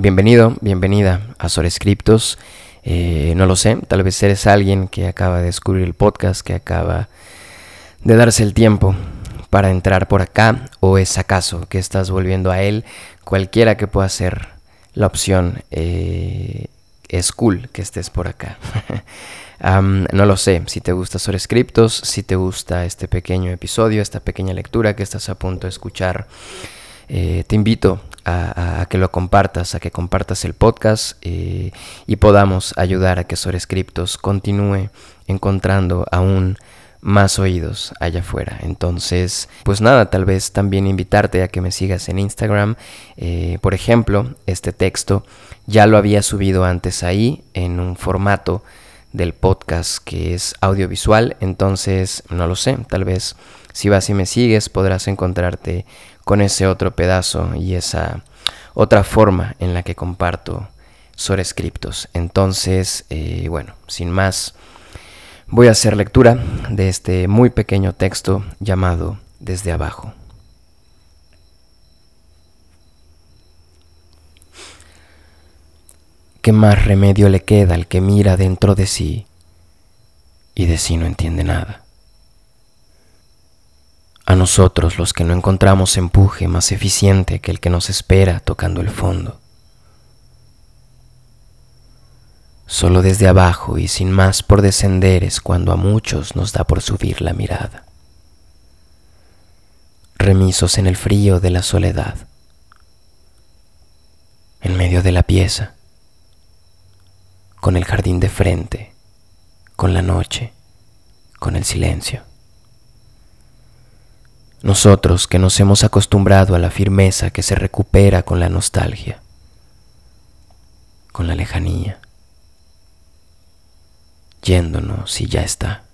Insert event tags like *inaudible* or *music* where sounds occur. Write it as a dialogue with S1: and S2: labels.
S1: Bienvenido, bienvenida a Sorescriptos. Eh, no lo sé, tal vez eres alguien que acaba de descubrir el podcast, que acaba de darse el tiempo para entrar por acá, o es acaso que estás volviendo a él, cualquiera que pueda ser la opción, eh, es cool que estés por acá. *laughs* no lo sé, si te gusta Sorescriptos, si te gusta este pequeño episodio, esta pequeña lectura que estás a punto de escuchar, eh, te invito a, que lo compartas, a que compartas el podcast eh, y podamos ayudar a que Sorescriptos continúe encontrando aún más oídos allá afuera. Entonces, pues nada, tal vez también invitarte a que me sigas en Instagram. Eh, por ejemplo, este texto ya lo había subido antes ahí en un formato del podcast que es audiovisual. Entonces, no lo sé, tal vez si vas y me sigues podrás encontrarte con ese otro pedazo y esa otra forma en la que comparto sobrescriptos. Entonces, eh, bueno, sin más, voy a hacer lectura de este muy pequeño texto llamado Desde abajo. ¿Qué más remedio le queda al que mira dentro de sí y de sí no entiende nada? A nosotros los que no encontramos empuje más eficiente que el que nos espera tocando el fondo. Solo desde abajo y sin más por descender es cuando a muchos nos da por subir la mirada. Remisos en el frío de la soledad, en medio de la pieza, con el jardín de frente, con la noche, con el silencio. Nosotros que nos hemos acostumbrado a la firmeza que se recupera con la nostalgia, con la lejanía, yéndonos y ya está.